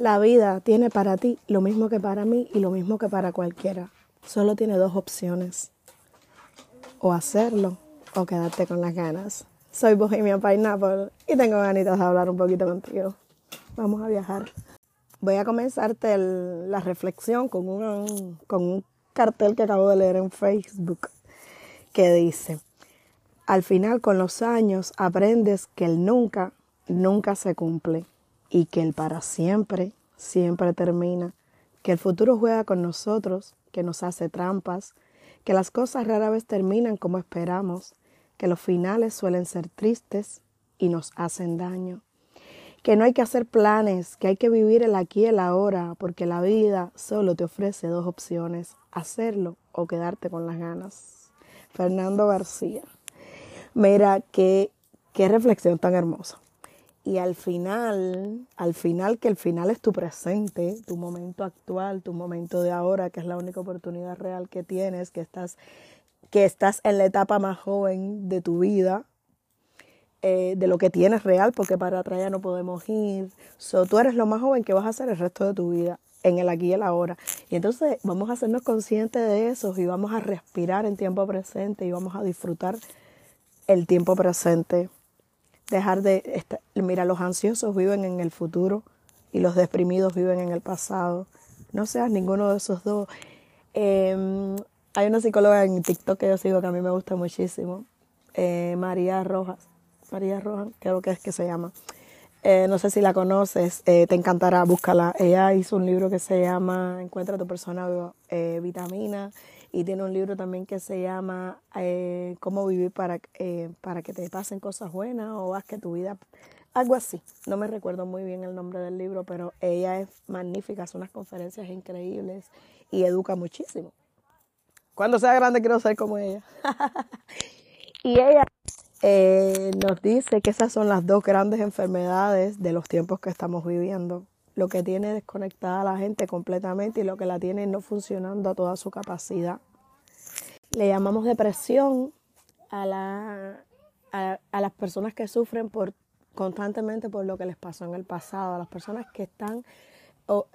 La vida tiene para ti lo mismo que para mí y lo mismo que para cualquiera. Solo tiene dos opciones. O hacerlo o quedarte con las ganas. Soy Bohemia Pineapple y tengo ganitas de hablar un poquito contigo. Vamos a viajar. Voy a comenzarte la reflexión con un, con un cartel que acabo de leer en Facebook que dice, al final con los años aprendes que el nunca, nunca se cumple y que el para siempre, siempre termina, que el futuro juega con nosotros, que nos hace trampas, que las cosas rara vez terminan como esperamos, que los finales suelen ser tristes y nos hacen daño, que no hay que hacer planes, que hay que vivir el aquí y el ahora, porque la vida solo te ofrece dos opciones, hacerlo o quedarte con las ganas. Fernando García. Mira, qué, qué reflexión tan hermosa. Y al final, al final, que el final es tu presente, tu momento actual, tu momento de ahora, que es la única oportunidad real que tienes, que estás, que estás en la etapa más joven de tu vida, eh, de lo que tienes real, porque para atrás ya no podemos ir. So, tú eres lo más joven que vas a hacer el resto de tu vida, en el aquí y el ahora. Y entonces vamos a hacernos conscientes de eso y vamos a respirar en tiempo presente y vamos a disfrutar el tiempo presente dejar de... Mira, los ansiosos viven en el futuro y los deprimidos viven en el pasado. No seas ninguno de esos dos. Em, hay una psicóloga en TikTok que yo sigo que a mí me gusta muchísimo, eh, María Rojas. María Rojas, creo que es que se llama. Eh, no sé si la conoces, eh, te encantará, búscala. Ella hizo un libro que se llama Encuentra tu persona vitamina y tiene un libro también que se llama eh, Cómo vivir para, eh, para que te pasen cosas buenas o haz que tu vida... Algo así. No me recuerdo muy bien el nombre del libro, pero ella es magnífica, hace unas conferencias increíbles y educa muchísimo. Cuando sea grande quiero ser como ella. y ella eh, nos dice que esas son las dos grandes enfermedades de los tiempos que estamos viviendo lo que tiene desconectada a la gente completamente y lo que la tiene no funcionando a toda su capacidad. Le llamamos depresión a, la, a, las personas que sufren por, constantemente por lo que les pasó en el pasado, a las personas que están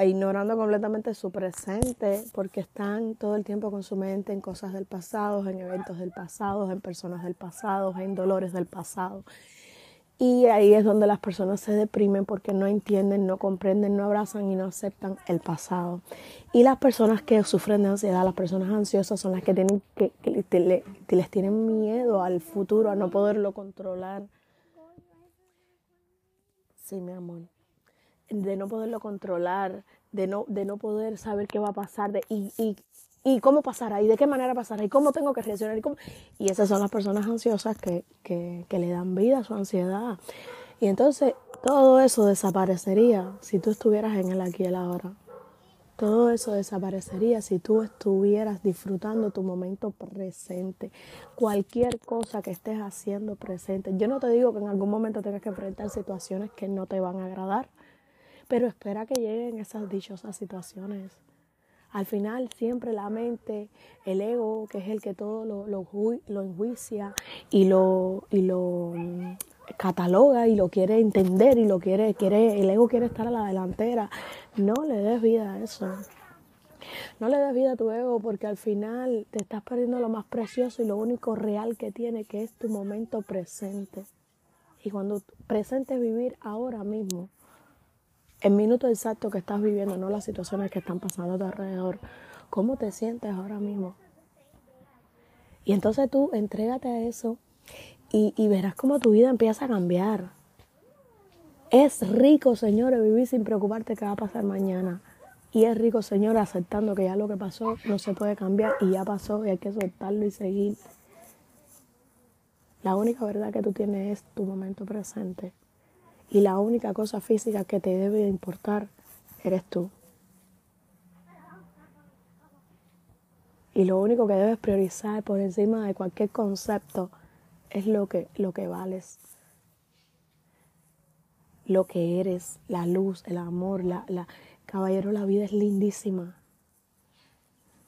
ignorando completamente su presente porque están todo el tiempo con su mente en cosas del pasado, en eventos del pasado, en personas del pasado, en dolores del pasado. Y ahí es donde las personas se deprimen porque no entienden, no comprenden, no abrazan y no aceptan el pasado. Y las personas que sufren de ansiedad, las personas ansiosas son las que tienen que, les tienen miedo al futuro, a no poderlo controlar. Sí, mi amor. De no poderlo controlar, de no, de no poder saber qué va a pasar, de, y, y y cómo pasará y de qué manera pasará y cómo tengo que reaccionar. Y, cómo... y esas son las personas ansiosas que, que, que le dan vida a su ansiedad. Y entonces todo eso desaparecería si tú estuvieras en el aquí y el ahora. Todo eso desaparecería si tú estuvieras disfrutando tu momento presente. Cualquier cosa que estés haciendo presente. Yo no te digo que en algún momento tengas que enfrentar situaciones que no te van a agradar, pero espera que lleguen esas dichosas situaciones. Al final siempre la mente, el ego, que es el que todo lo, lo, enjuicia y lo, y lo mm, cataloga y lo quiere entender y lo quiere, quiere, el ego quiere estar a la delantera. No le des vida a eso. No le des vida a tu ego porque al final te estás perdiendo lo más precioso y lo único real que tiene, que es tu momento presente. Y cuando presente es vivir ahora mismo, el minuto exacto que estás viviendo, no las situaciones que están pasando a tu alrededor. ¿Cómo te sientes ahora mismo? Y entonces tú entrégate a eso y, y verás cómo tu vida empieza a cambiar. Es rico, señores, vivir sin preocuparte qué va a pasar mañana. Y es rico, señor, aceptando que ya lo que pasó no se puede cambiar y ya pasó y hay que soltarlo y seguir. La única verdad que tú tienes es tu momento presente. Y la única cosa física que te debe de importar eres tú. Y lo único que debes priorizar por encima de cualquier concepto es lo que, lo que vales. Lo que eres, la luz, el amor, la, la caballero, la vida es lindísima.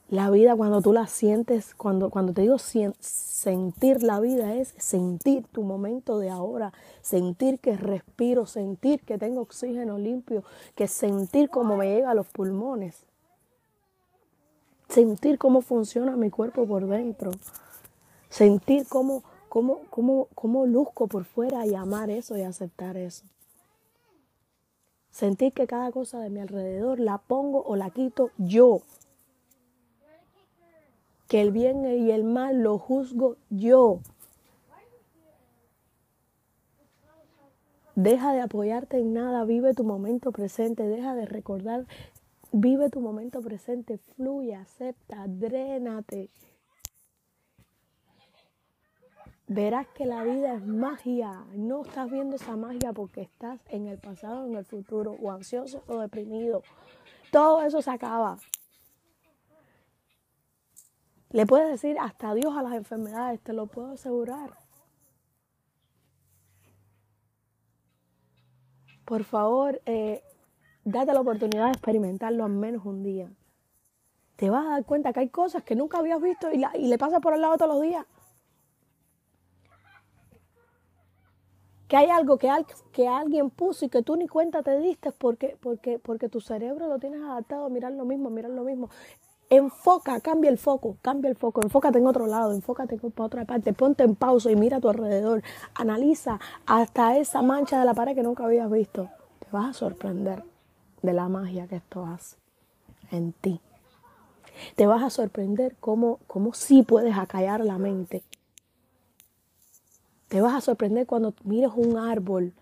La vida cuando tú la sientes, cuando, cuando te digo sentir la vida es sentir tu momento de ahora, sentir que respiro, sentir que tengo oxígeno limpio, que sentir cómo me llega a los pulmones, sentir cómo funciona mi cuerpo por dentro, sentir cómo, cómo, cómo, cómo luzco por fuera y amar eso y aceptar eso. Sentir que cada cosa de mi alrededor la pongo o la quito yo que el bien y el mal lo juzgo yo. Deja de apoyarte en nada, vive tu momento presente, deja de recordar, vive tu momento presente, fluye, acepta, drénate. Verás que la vida es magia, no estás viendo esa magia porque estás en el pasado, en el futuro, o ansioso o deprimido. Todo eso se acaba. Le puedes decir hasta Dios a las enfermedades, te lo puedo asegurar. Por favor, eh, date la oportunidad de experimentarlo al menos un día. Te vas a dar cuenta que hay cosas que nunca habías visto y, le pasas por el lado todos los días. que hay algo que, que, alguien puso y que tú ni cuenta te diste porque, porque, porque tu cerebro lo tienes adaptado a mirar lo mismo, mirar lo mismo. Enfoca, cambia el foco, cambia el foco, enfócate en otro lado, enfócate para otra parte, ponte en pausa y mira a tu alrededor, analiza hasta esa mancha de la pared que nunca habías visto. Te vas a sorprender de la magia que esto hace en ti. Te vas a sorprender cómo, cómo sí puedes acallar la mente. Te vas a sorprender cuando mires un árbol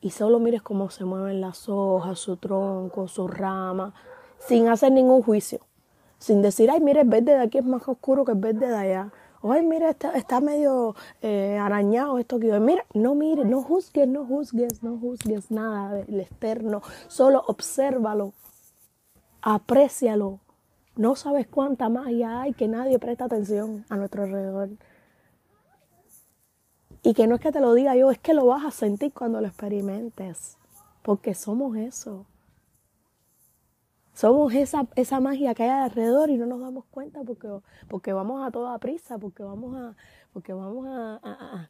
y solo mires cómo se mueven las hojas, su tronco, su rama, sin hacer ningún juicio sin decir, ay, mire, el verde de aquí es más oscuro que el verde de allá. O, ay, mire, está, está medio eh, arañado esto que yo. Mira, no mire, no juzgues, no juzgues, no juzgues nada del externo. Solo obsérvalo, aprécialo. No sabes cuánta magia hay que nadie presta atención a nuestro alrededor. Y que no es que te lo diga yo, es que lo vas a sentir cuando lo experimentes. Porque somos eso. Somos esa, esa magia que hay alrededor y no nos damos cuenta porque, porque vamos a toda prisa, porque vamos a, porque vamos a,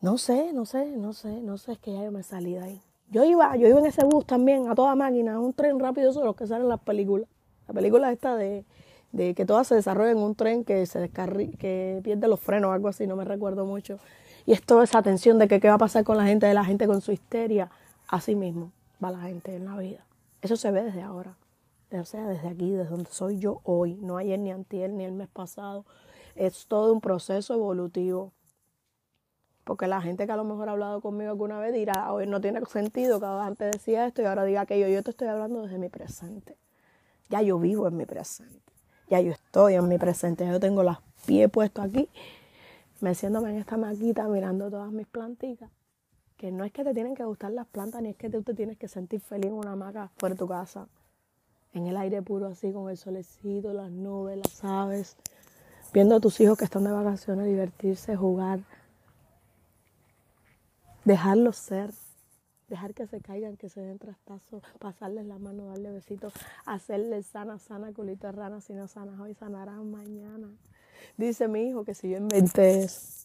no sé, no sé, no sé, no sé, es que ya yo me salí de ahí. Yo iba, yo iba en ese bus también a toda máquina, un tren rápido, eso es lo que salen en las películas. La película esta de, de que todas se desarrollan en un tren que se que pierde los frenos algo así, no me recuerdo mucho. Y es toda esa tensión de que qué va a pasar con la gente, de la gente con su histeria. Así mismo va la gente en la vida. Eso se ve desde ahora. O sea, desde aquí, desde donde soy yo hoy, no ayer ni antier ni el mes pasado. Es todo un proceso evolutivo. Porque la gente que a lo mejor ha hablado conmigo alguna vez dirá, hoy no tiene sentido que antes decía esto y ahora diga aquello. Yo te estoy hablando desde mi presente. Ya yo vivo en mi presente. Ya yo estoy en mi presente. Yo tengo los pies puestos aquí, meciéndome en esta maquita, mirando todas mis plantitas que no es que te tienen que gustar las plantas, ni es que tú te tienes que sentir feliz en una hamaca fuera de tu casa, en el aire puro así, con el solecito, las nubes, las aves, viendo a tus hijos que están de vacaciones, divertirse, jugar, dejarlos ser, dejar que se caigan, que se den trastazos, pasarles la mano, darle besitos, hacerles sana, sana, culito de rana, si no sanas hoy, sanarán mañana. Dice mi hijo que si yo inventé eso,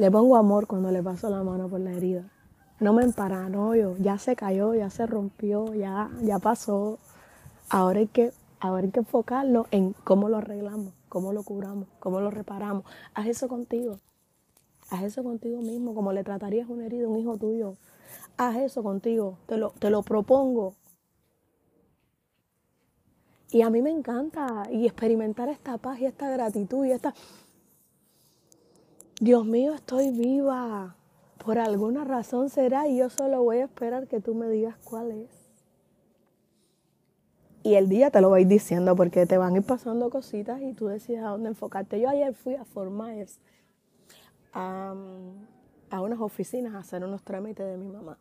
le pongo amor cuando le paso la mano por la herida. No me emparanoyo, ya se cayó, ya se rompió, ya, ya pasó. Ahora hay, que, ahora hay que enfocarlo en cómo lo arreglamos, cómo lo curamos, cómo lo reparamos. Haz eso contigo. Haz eso contigo mismo, como le tratarías una herida a un hijo tuyo. Haz eso contigo, te lo, te lo propongo. Y a mí me encanta y experimentar esta paz y esta gratitud y esta Dios mío, estoy viva. Por alguna razón será y yo solo voy a esperar que tú me digas cuál es. Y el día te lo voy diciendo porque te van a ir pasando cositas y tú decides a dónde enfocarte. Yo ayer fui a Fort a, unas oficinas a hacer unos trámites de mi mamá.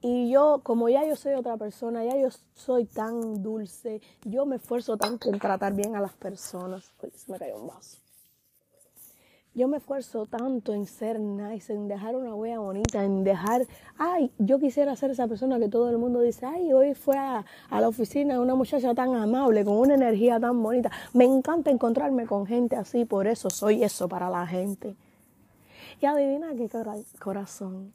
Y yo, como ya yo soy otra persona, ya yo soy tan dulce, yo me esfuerzo tanto en tratar bien a las personas. Se me cayó un vaso yo me esfuerzo tanto en ser nice, en dejar una huella bonita, en dejar, ay, yo quisiera ser esa persona que todo el mundo dice, ay, hoy fue a, la oficina una muchacha tan amable, con una energía tan bonita. Me encanta encontrarme con gente así, por eso soy eso para la gente. Y adivina qué corazón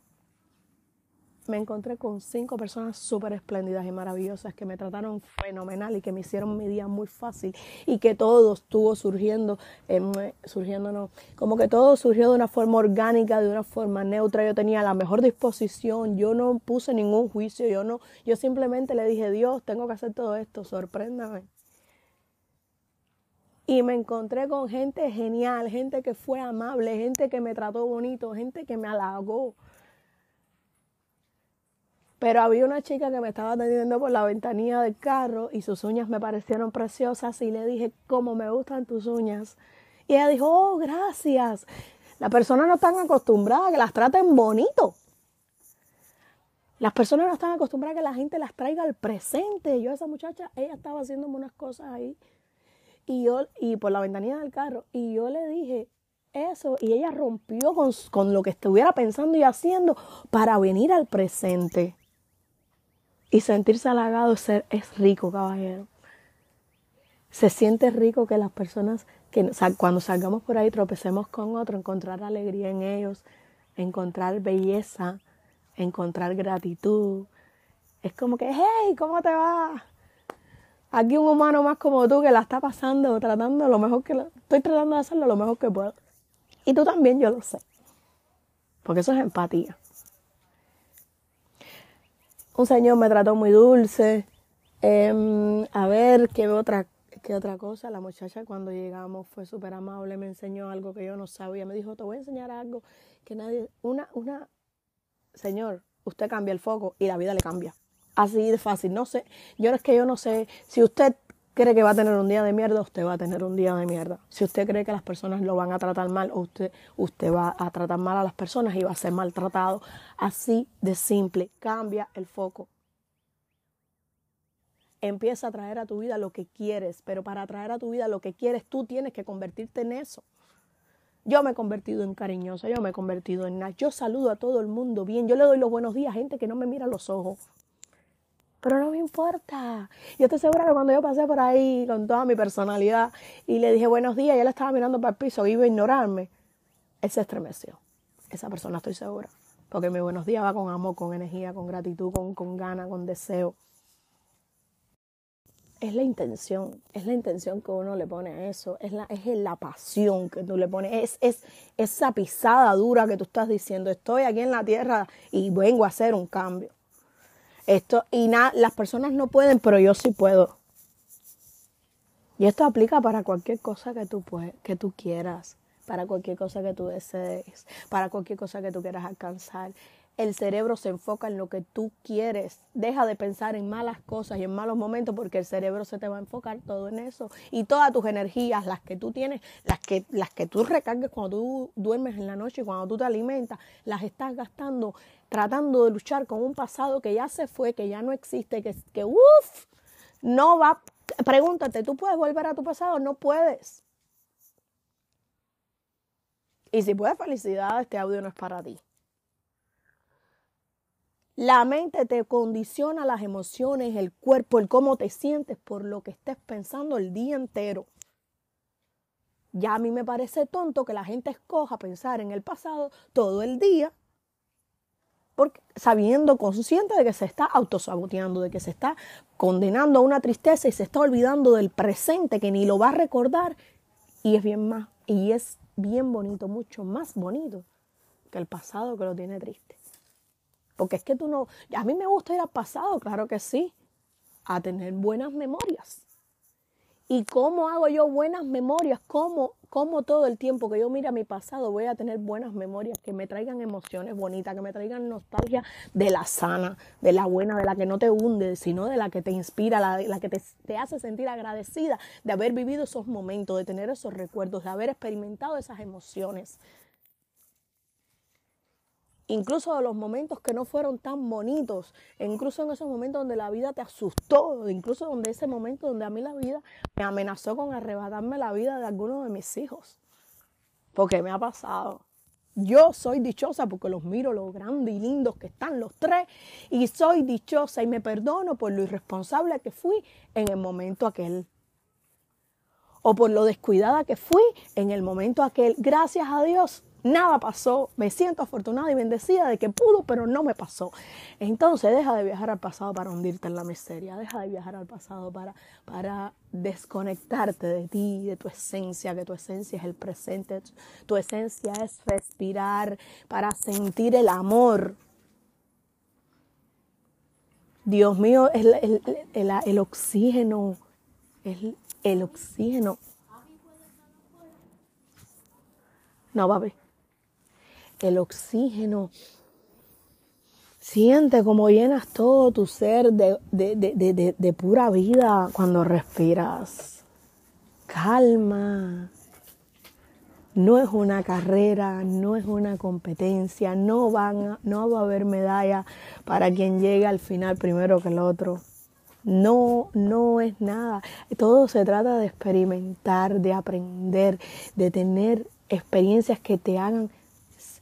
me encontré con cinco personas súper espléndidas y maravillosas que me trataron fenomenal y que me hicieron mi día muy fácil y que todo estuvo surgiendo, eh, surgiendo no, como que todo surgió de una forma orgánica, de una forma neutra. Yo tenía la mejor disposición, yo no puse ningún juicio, yo no, yo simplemente le dije, Dios, tengo que hacer todo esto, sorpréndame. Y me encontré con gente genial, gente que fue amable, gente que me trató bonito, gente que me halagó pero había una chica que me estaba atendiendo por la ventanilla del carro y sus uñas me parecieron preciosas y le dije, ¿cómo me gustan tus uñas? Y ella dijo, oh, gracias. Las personas no están acostumbradas a que las traten bonito. Las personas no están acostumbradas a que la gente las traiga al presente. Yo, esa muchacha, ella estaba haciéndome unas cosas ahí. Y yo, y por la ventanilla del carro, y yo le dije eso, y ella rompió con, con lo que estuviera pensando y haciendo para venir al presente. Y sentirse halagado es rico, caballero. Se siente rico que las personas, que cuando salgamos por ahí tropecemos con otro, encontrar alegría en ellos, encontrar belleza, encontrar gratitud. Es como que, hey, ¿cómo te va? Aquí un humano más como tú que la está pasando, tratando lo mejor que... estoy tratando de hacerlo lo mejor que puedo. Y tú también, yo lo sé. Porque eso es empatía un señor me trató muy dulce. Em, a ver, ¿qué otra, qué otra cosa? La muchacha cuando llegamos fue súper amable, me enseñó algo que yo no sabía. Me dijo, te voy a enseñar algo que nadie... Una, una... Señor, usted cambia el foco y la vida le cambia. Así de fácil. No sé, yo es que yo no sé, si usted cree que va a tener un día de mierda, usted va a tener un día de mierda. Si usted cree que las personas lo van a tratar mal, usted, usted va a tratar mal a las personas y va a ser maltratado. Así de simple. Cambia el foco. Empieza a traer a tu vida lo que quieres, pero para traer a tu vida lo que quieres, tú tienes que convertirte en eso. Yo me he convertido en cariñosa, yo me he convertido en nada. Yo saludo a todo el mundo bien, yo le doy los buenos días a gente que no me mira a los ojos pero no me importa. Yo estoy segura que cuando yo pasé por ahí con toda mi personalidad y le dije buenos días y él estaba mirando para el piso, iba a ignorarme, él se estremeció. Esa persona estoy segura. Porque mi buenos días va con amor, con energía, con gratitud, con, con ganas, con deseo. Es la intención, es la intención que uno le pone a eso, es la, es la pasión que tú le pones, es, es esa pisada dura que tú estás diciendo, estoy aquí en la tierra y vengo a hacer un cambio. Esto, y nada, las personas no pueden, pero yo sí puedo. Y esto aplica para cualquier cosa que tú, que tú quieras, para cualquier cosa que tú desees, para cualquier cosa que tú quieras alcanzar. El cerebro se enfoca en lo que tú quieres. Deja de pensar en malas cosas y en malos momentos porque el cerebro se te va a enfocar todo en eso. Y todas tus energías, las que tú tienes, las que, las que tú recargues cuando tú duermes en la noche y cuando tú te alimentas, las estás gastando tratando de luchar con un pasado que ya se fue, que ya no existe, que, que uff, no va. Pregúntate, ¿tú puedes volver a tu pasado? No puedes. Y si puedes, felicidad, este audio no es para ti. La mente te condiciona las emociones, el cuerpo, el cómo te sientes por lo que estés pensando el día entero. Ya a mí me parece tonto que la gente escoja pensar en el pasado todo el día porque, sabiendo, consciente de que se está autosaboteando, de que se está condenando a una tristeza y se está olvidando del presente que ni lo va a recordar y es bien más y es bien bonito, mucho más bonito que el pasado que lo tiene triste. Porque es que tú no, a mí me gusta ir al pasado, claro que sí, a tener buenas memorias. ¿Y cómo hago yo buenas memorias? ¿Cómo, ¿Cómo todo el tiempo que yo mire a mi pasado voy a tener buenas memorias que me traigan emociones bonitas, que me traigan nostalgia de la sana, de la buena, de la que no te hunde, sino de la que te inspira, la, la que te, te hace sentir agradecida de haber vivido esos momentos, de tener esos recuerdos, de haber experimentado esas emociones? Incluso de los momentos que no fueron tan bonitos, incluso en esos momentos donde la vida te asustó, incluso donde ese momento donde a mí la vida me amenazó con arrebatarme la vida de algunos de mis hijos. porque me ha pasado. Yo soy dichosa porque los miro lo grandes y lindos que están los tres y soy dichosa y me perdono por lo irresponsable que fui en el momento aquel o por lo descuidada que fui en el momento aquel. Gracias a Dios, nada pasó. Me siento afortunada y bendecida de que pudo, pero no me pasó. Entonces, deja de viajar al pasado para hundirte en la miseria. Deja de viajar al pasado para, para desconectarte de ti, de tu esencia, que tu esencia es el presente. Tu esencia es respirar para sentir el amor. Dios mío, el, el, el, el oxígeno, el, el oxígeno. No, papi. El oxígeno. Siente como llenas todo tu ser de, de, de, de, pura vida cuando respiras. Calma. No es una carrera, no es una competencia, no, van no va a haber medalla para quien llegue al final primero que el otro. No, no es nada. Todo se trata de experimentar, de aprender, de tener experiencias que te hagan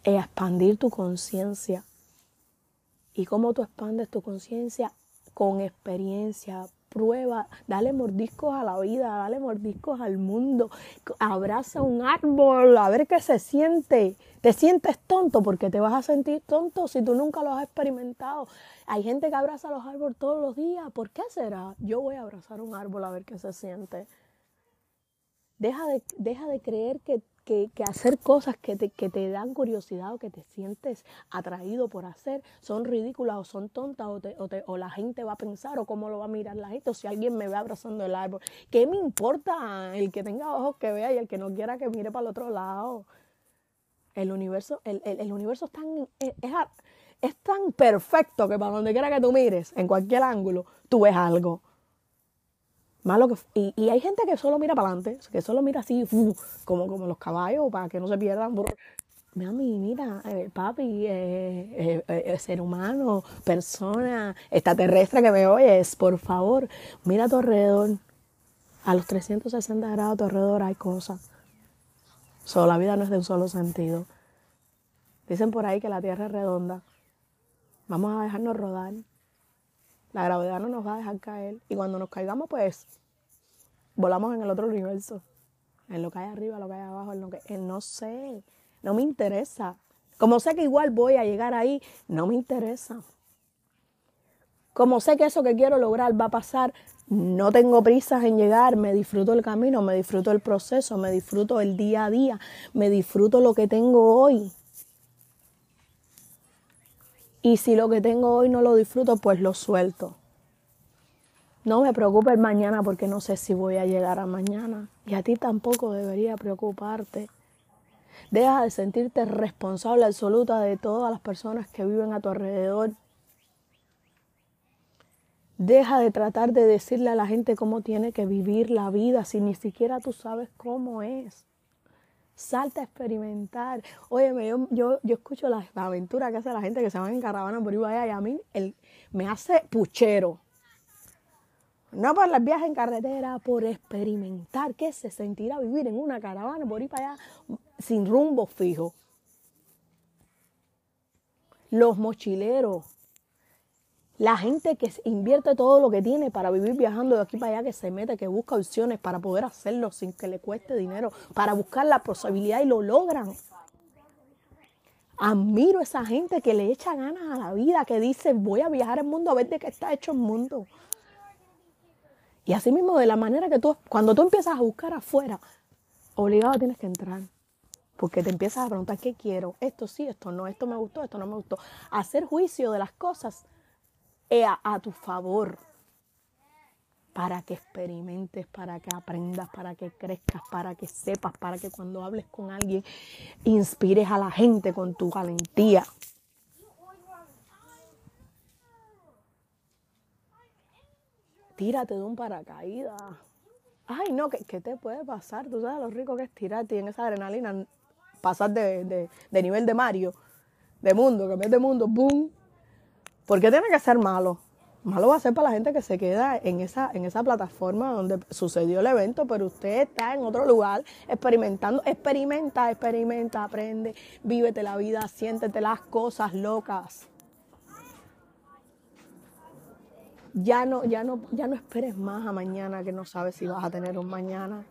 expandir tu conciencia. ¿Y cómo tú expandes tu conciencia? Con experiencia, prueba, dale mordiscos a la vida, dale mordiscos al mundo, abraza un árbol, a ver qué se siente. Te sientes tonto porque te vas a sentir tonto si tú nunca lo has experimentado. Hay gente que abraza los árboles todos los días. ¿Por qué será? Yo voy a abrazar un árbol a ver qué se siente. Deja de, deja de creer que que, hacer cosas que te, que te, dan curiosidad o que te sientes atraído por hacer son ridículas o son tontas o, o, la gente va a pensar o cómo lo va a mirar la gente o si alguien me ve abrazando el árbol. ¿Qué me importa el que tenga ojos que vea y el que no quiera que mire para el otro lado? El universo, el, el, universo es tan, es, es tan perfecto que para donde quiera que tú mires, en cualquier ángulo, tú ves algo. Malo que, y, y, hay gente que solo mira para adelante, que solo mira así, como, como los caballos, para que no se pierdan. Mami, mira, eh, papi, eh, eh, ser humano, persona, extraterrestre que me oyes, por favor, mira a tu alrededor. A los 360 grados a tu alrededor hay cosas. Solo la vida no es de un solo sentido. Dicen por ahí que la Tierra es redonda. Vamos a dejarnos rodar. La gravedad no nos va a dejar caer. Y cuando nos caigamos, pues volamos en el otro universo. En lo que hay arriba, lo que hay abajo, en lo que. En no sé. No me interesa. Como sé que igual voy a llegar ahí, no me interesa. Como sé que eso que quiero lograr va a pasar, no tengo prisas en llegar, me disfruto el camino, me disfruto el proceso, me disfruto el día a día, me disfruto lo que tengo hoy. Y si lo que tengo hoy no lo disfruto, pues lo suelto. No me preocupe mañana porque no sé si voy a llegar a mañana. Y a ti tampoco debería preocuparte. Deja de sentirte responsable absoluta de todas las personas que viven a tu alrededor. Deja de tratar de decirle a la gente cómo tiene que vivir la vida si ni siquiera tú sabes cómo es. Salta a experimentar. Óyeme, yo, yo, yo escucho las aventuras que hace la gente que se van en caravana por ahí allá y a mí el, me hace puchero. No por las viajes en carretera, por experimentar qué se sentirá vivir en una caravana por ir para allá sin rumbo fijo. Los mochileros, la gente que invierte todo lo que tiene para vivir viajando de aquí para allá, que se mete, que busca opciones para poder hacerlo sin que le cueste dinero, para buscar la posibilidad y lo logran. Admiro a esa gente que le echa ganas a la vida, que dice, voy a viajar al mundo a ver de qué está hecho el mundo. Y así mismo, de la manera que tú, cuando tú empiezas a buscar afuera, obligado tienes que entrar. Porque te empiezas a preguntar qué quiero, esto sí, esto no, esto me gustó, esto no me gustó. Hacer juicio de las cosas a, a tu favor para que experimentes, para que aprendas, para que crezcas, para que sepas, para que cuando hables con alguien inspires a la gente con tu valentía. Tírate de un paracaídas. Ay, no, ¿qué, ¿qué, te puede pasar? Tú sabes lo rico que es tirarte en esa adrenalina pasar de, de, nivel de Mario, de mundo, que de mundo, boom, ¿Por qué tiene que ser malo? Malo va a ser para la gente que se queda en esa, en esa plataforma donde sucedió el evento, pero usted está en otro lugar experimentando. Experimenta, experimenta, aprende, vívete la vida, siéntete las cosas locas. Ya no, ya no, ya no esperes más a mañana que no sabes si vas a tener un mañana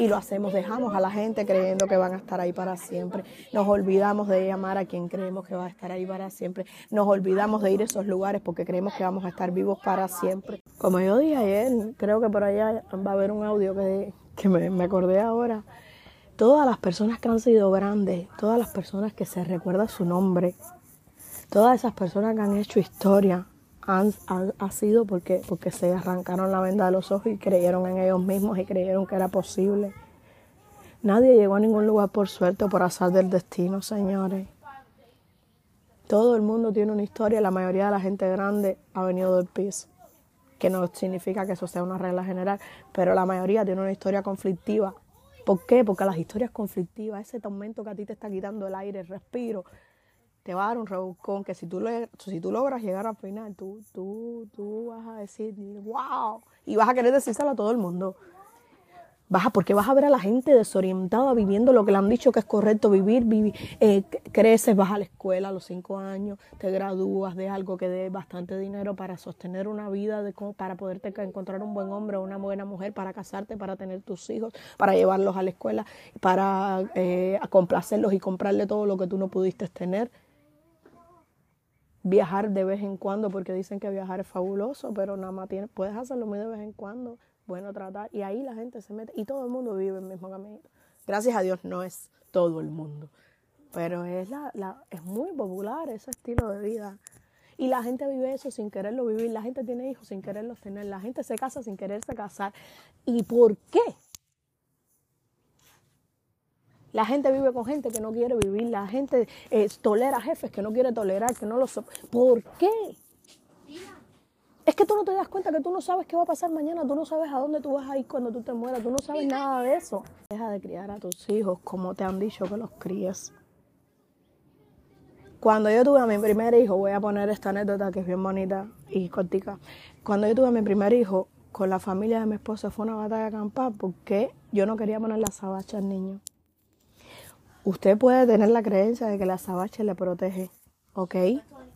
y lo hacemos, dejamos a la gente creyendo que van a estar ahí para siempre. Nos olvidamos de llamar a quien creemos que va a estar ahí para siempre. Nos olvidamos de ir a esos lugares porque creemos que vamos a estar vivos para siempre. Como yo dije ayer, creo que por allá va a haber un audio que, que me, me acordé ahora. Todas las personas que han sido grandes, todas las personas que se recuerda su nombre, todas esas personas que han hecho historia, han, ha sido porque, porque se arrancaron la venda de los ojos y creyeron en ellos mismos y creyeron que era posible. Nadie llegó a ningún lugar por suerte o por azar del destino, señores. Todo el mundo tiene una historia, la mayoría de la gente grande ha venido del piso, que no significa que eso sea una regla general, pero la mayoría tiene una historia conflictiva. ¿Por qué? Porque las historias conflictivas, ese tormento que a ti te está quitando el aire, el respiro, te va a dar un rebuscón que si tú, si tú logras llegar al final, tú, tú, tú vas a decir, wow, y vas a querer decírselo a todo el mundo. Vas a, porque vas a ver a la gente desorientada viviendo lo que le han dicho que es correcto vivir, vivir eh, creces, vas a la escuela a los cinco años, te gradúas de algo que dé bastante dinero para sostener una vida, de, para poderte encontrar un buen hombre o una buena mujer, para casarte, para tener tus hijos, para llevarlos a la escuela, para eh, complacerlos y comprarle todo lo que tú no pudiste tener viajar de vez en cuando, porque dicen que viajar es fabuloso, pero nada más tienes, puedes hacerlo muy de vez en cuando, bueno tratar, y ahí la gente se mete, y todo el mundo vive el mismo camino. Gracias a Dios no es todo el mundo, pero es, la, la, es muy popular ese estilo de vida. Y la gente vive eso sin quererlo vivir, la gente tiene hijos sin quererlos tener, la gente se casa sin quererse casar. ¿Y por qué? La gente vive con gente que no quiere vivir. La gente eh, tolera jefes que no quiere tolerar, que no lo ¿Por qué? Es que tú no te das cuenta que tú no sabes qué va a pasar mañana, tú no sabes a dónde tú vas a ir cuando tú te mueras, tú no sabes nada de eso. Deja de criar a tus hijos como te han dicho que los críes. Cuando yo tuve a mi primer hijo, voy a poner esta anécdota que es bien bonita y cortica. Cuando yo tuve a mi primer hijo, con la familia de mi esposo fue una batalla campal porque yo no quería poner la sabacha al niño. Usted puede tener la creencia de que la sabache le protege, ¿ok?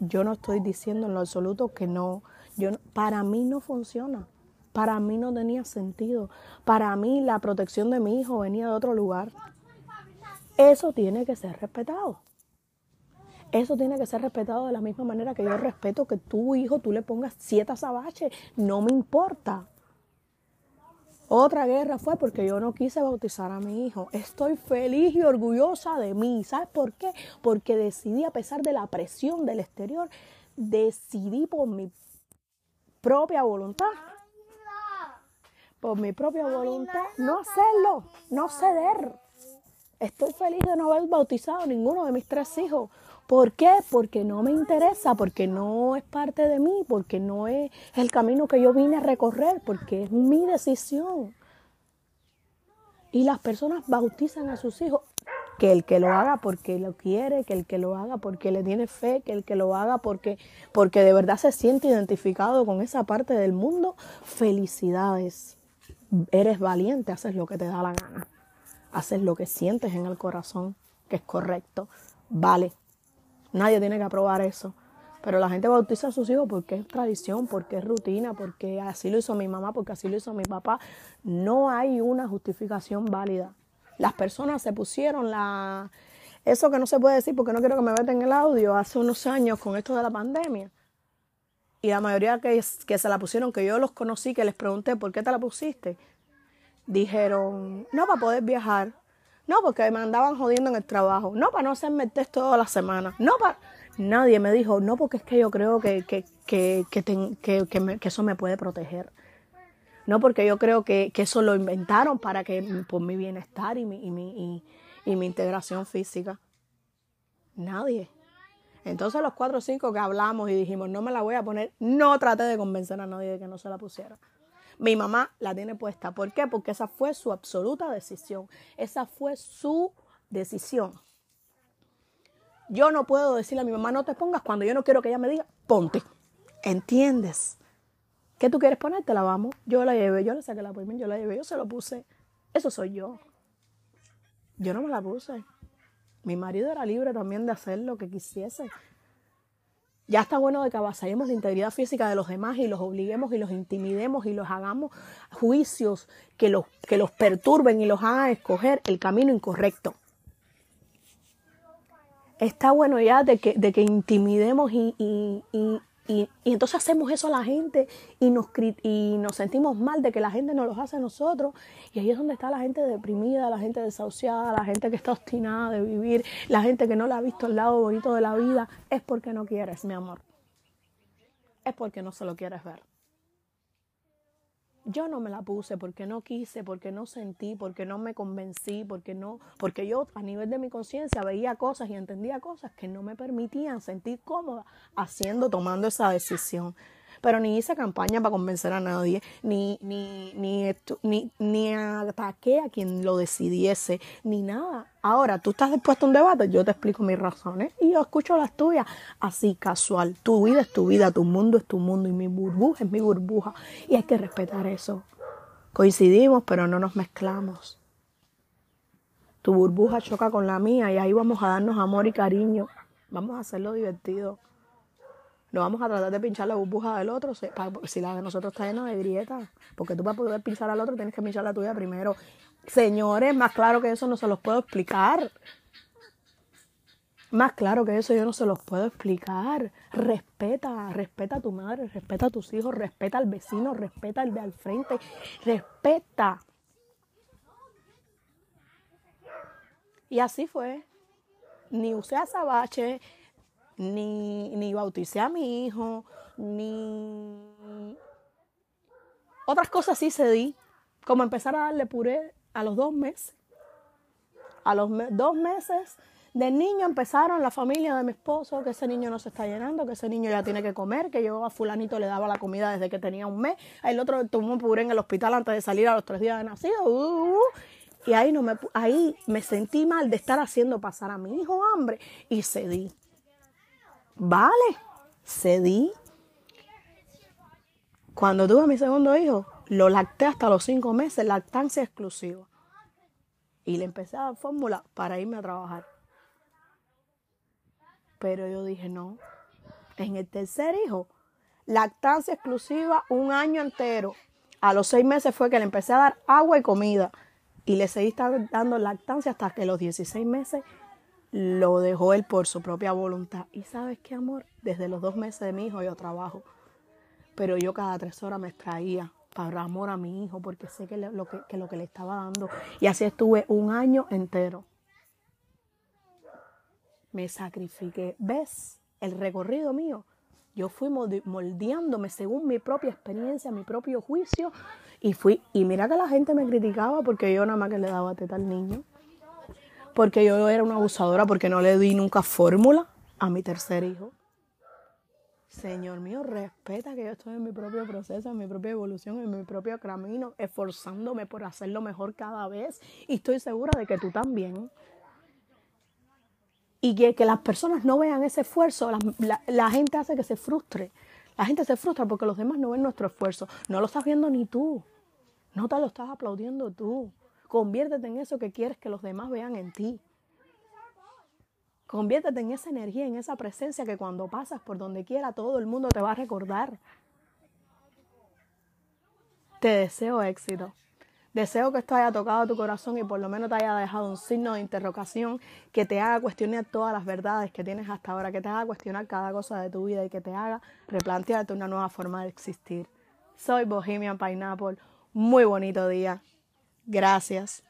Yo no estoy diciendo en lo absoluto que no. Yo, para mí no funciona. Para mí no tenía sentido. Para mí la protección de mi hijo venía de otro lugar. Eso tiene que ser respetado. Eso tiene que ser respetado de la misma manera que yo respeto que tu hijo tú le pongas siete azabaches. No me importa. Otra guerra fue porque yo no quise bautizar a mi hijo. Estoy feliz y orgullosa de mí. ¿Sabes por qué? Porque decidí, a pesar de la presión del exterior, decidí por mi propia voluntad, por mi propia voluntad, no hacerlo, no ceder. Estoy feliz de no haber bautizado a ninguno de mis tres hijos. ¿Por qué? Porque no me interesa, porque no es parte de mí, porque no es el camino que yo vine a recorrer, porque es mi decisión. Y las personas bautizan a sus hijos. Que el que lo haga porque lo quiere, que el que lo haga porque le tiene fe, que el que lo haga porque, porque de verdad se siente identificado con esa parte del mundo. Felicidades. Eres valiente, haces lo que te da la gana. Haces lo que sientes en el corazón, que es correcto. Vale, Nadie tiene que aprobar eso. Pero la gente bautiza a sus hijos porque es tradición, porque es rutina, porque así lo hizo mi mamá, porque así lo hizo mi papá. No hay una justificación válida. Las personas se pusieron la... Eso que no se puede decir porque no quiero que me en el audio, hace unos años con esto de la pandemia. Y la mayoría que, que se la pusieron, que yo los conocí, que les pregunté, ¿por qué te la pusiste? Dijeron, no, para poder viajar. No, porque me andaban jodiendo en el trabajo. No, para no hacerme el toda la semana. No, para... Nadie me dijo, no, porque es que yo creo que, que, que, que, eso me puede proteger. No, porque yo creo que, eso lo inventaron para que por mi bienestar y mi, y mi, y, mi integración física. Nadie. Entonces los cuatro o cinco que hablamos y dijimos, no me la voy a poner, no traté de convencer a nadie de que no se la pusiera. Mi mamá la tiene puesta. ¿Por qué? Porque esa fue su absoluta decisión. Esa fue su decisión. Yo no puedo decirle a mi mamá, no te pongas cuando yo no quiero que ella me diga, ponte. ¿Entiendes? ¿Qué tú quieres ponerte? La vamos. Yo la llevé, yo le saqué la appointment, yo la llevé, yo se lo puse. Eso soy yo. Yo no me la puse. Mi marido era libre también de hacer lo que quisiese. Ya está bueno de que avasallemos la integridad física de los demás y los obliguemos y los intimidemos y los hagamos juicios que los, que los perturben y los hagan escoger el camino incorrecto. Está bueno ya de que, de que intimidemos y, y, entonces hacemos eso a la gente y nos, y nos sentimos mal de que la gente nos lo hace a nosotros. Y ahí es donde está la gente deprimida, la gente desahuciada, la gente que está obstinada de vivir, la gente que no la ha visto el lado bonito de la vida. Es porque no quieres, mi amor. Es porque no se lo quieres ver. Yo no me la puse porque no quise, porque no sentí, porque no me convencí, porque no, porque yo a nivel de mi conciencia veía cosas y entendía cosas que no me permitían sentir cómoda haciendo, tomando esa decisión pero ni hice campaña para convencer a nadie, ni, ni, ni, ni, ni ataqué a quien lo decidiese, ni nada. Ahora, tú estás dispuesto a un debate, yo te explico mis razones y yo escucho las tuyas, así casual. Tu vida es tu vida, tu mundo es tu mundo y mi burbuja es mi burbuja y hay que respetar eso. Coincidimos, pero no nos mezclamos. Tu burbuja choca con la mía y ahí vamos a darnos amor y cariño. Vamos a hacerlo divertido. No vamos a tratar de pinchar la burbuja del otro si la de nosotros está llena de grietas. Porque tú para poder pinchar al otro tienes que pinchar la tuya primero. Señores, más claro que eso no se los puedo explicar. Más claro que eso yo no se los puedo explicar. Respeta, respeta a tu madre, respeta a tus hijos, respeta al vecino, respeta al de al frente, respeta. Y así fue. Ni usé azabache, ni, ni bauticé a mi hijo, ni otras cosas sí se di, como empezar a darle puré a los dos meses. A los dos meses del niño empezaron la familia de mi esposo, que ese niño no se está llenando, que ese niño ya tiene que comer, que yo a fulanito le daba la comida desde que tenía un mes, el otro tomó puré en el hospital antes de salir a los tres días de nacido, uh, uh, uh. y ahí, no me, ahí me sentí mal de estar haciendo pasar a mi hijo hambre y cedí. Vale, cedí. Cuando tuve a mi segundo hijo, lo lacté hasta los cinco meses, lactancia exclusiva. Y le empecé a dar fórmula para irme a trabajar. Pero yo dije, no. En el tercer hijo, lactancia exclusiva un año entero. A los seis meses fue que le empecé a dar agua y comida. Y le seguí dando lactancia hasta que los 16 meses lo dejó él por su propia voluntad. Y sabes qué, amor, desde los dos meses de mi hijo yo trabajo, pero yo cada tres horas me extraía para amor a mi hijo, porque sé que, lo, que, lo que le estaba dando. Y así estuve un año entero. Me sacrifiqué. ¿Ves el recorrido mío? Yo fui moldeándome según mi propia experiencia, mi propio juicio. Y fui, y mira que la gente me criticaba porque yo nada más que le daba teta al niño porque yo era una abusadora, porque no le di nunca fórmula a mi tercer hijo. Señor mío, respeta que yo estoy en mi propio proceso, en mi propia evolución, en mi propio camino, esforzándome por hacerlo mejor cada vez. Y estoy segura de que tú también. Y que, que las personas no vean ese esfuerzo, la, la gente hace que se frustre. La gente se frustra porque los demás no ven nuestro esfuerzo. No lo estás viendo ni tú. No te lo estás aplaudiendo tú. Conviértete en eso que quieres que los demás vean en ti. Conviértete en esa energía, en esa presencia que cuando pasas por donde quiera todo el mundo te va a recordar. Te deseo éxito. Deseo que esto haya tocado tu corazón y por lo menos te haya dejado un signo de interrogación que te haga cuestionar todas las verdades que tienes hasta ahora, que te haga cuestionar cada cosa de tu vida y que te haga replantearte una nueva forma de existir. Soy Bohemian Pineapple. Muy bonito día. Gracias.